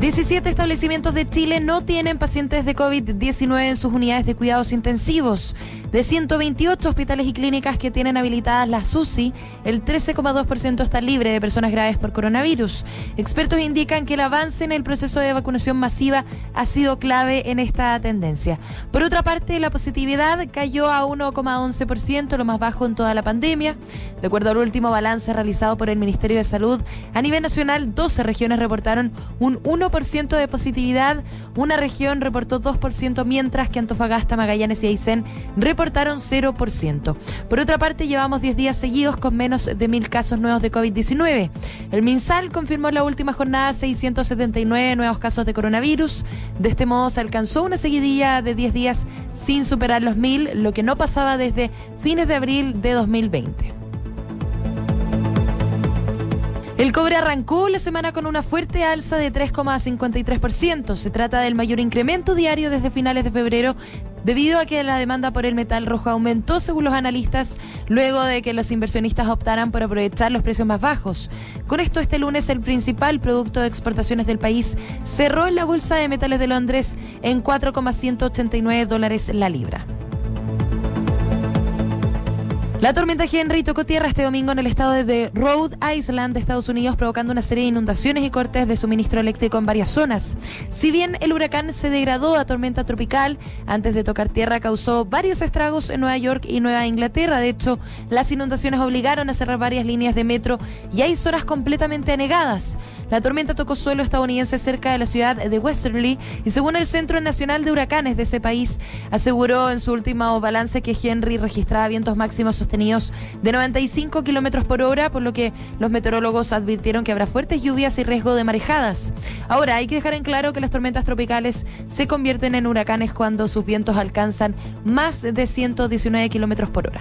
17 establecimientos de Chile no tienen pacientes de COVID-19 en sus unidades de cuidados intensivos. De 128 hospitales y clínicas que tienen habilitadas las UCI, el 13,2% está libre de personas graves por coronavirus. Expertos indican que el avance en el proceso de vacunación masiva ha sido clave en esta tendencia. Por otra parte, la positividad cayó a 1,11%, lo más bajo en toda la pandemia. De acuerdo al último balance realizado por el Ministerio de Salud, a nivel nacional, 12 regiones reportaron un 1% de positividad, una región reportó 2%, mientras que Antofagasta, Magallanes y Aysén reportaron 0%. Por otra parte, llevamos 10 días seguidos con menos de mil casos nuevos de COVID-19. El MinSal confirmó en la última jornada 679 nuevos casos de coronavirus. De este modo se alcanzó una seguidilla de 10 días sin superar los mil, lo que no pasaba desde fines de abril de 2020. El cobre arrancó la semana con una fuerte alza de 3,53%. Se trata del mayor incremento diario desde finales de febrero debido a que la demanda por el metal rojo aumentó según los analistas luego de que los inversionistas optaran por aprovechar los precios más bajos. Con esto este lunes el principal producto de exportaciones del país cerró en la Bolsa de Metales de Londres en 4,189 dólares la libra. La tormenta Henry tocó tierra este domingo en el estado de Rhode Island Estados Unidos, provocando una serie de inundaciones y cortes de suministro eléctrico en varias zonas. Si bien el huracán se degradó a tormenta tropical, antes de tocar tierra causó varios estragos en Nueva York y Nueva Inglaterra. De hecho, las inundaciones obligaron a cerrar varias líneas de metro y hay zonas completamente anegadas. La tormenta tocó suelo estadounidense cerca de la ciudad de Westerly y según el Centro Nacional de Huracanes de ese país, aseguró en su último balance que Henry registraba vientos máximos sostenidos de 95 kilómetros por hora, por lo que los meteorólogos advirtieron que habrá fuertes lluvias y riesgo de marejadas. Ahora, hay que dejar en claro que las tormentas tropicales se convierten en huracanes cuando sus vientos alcanzan más de 119 kilómetros por hora.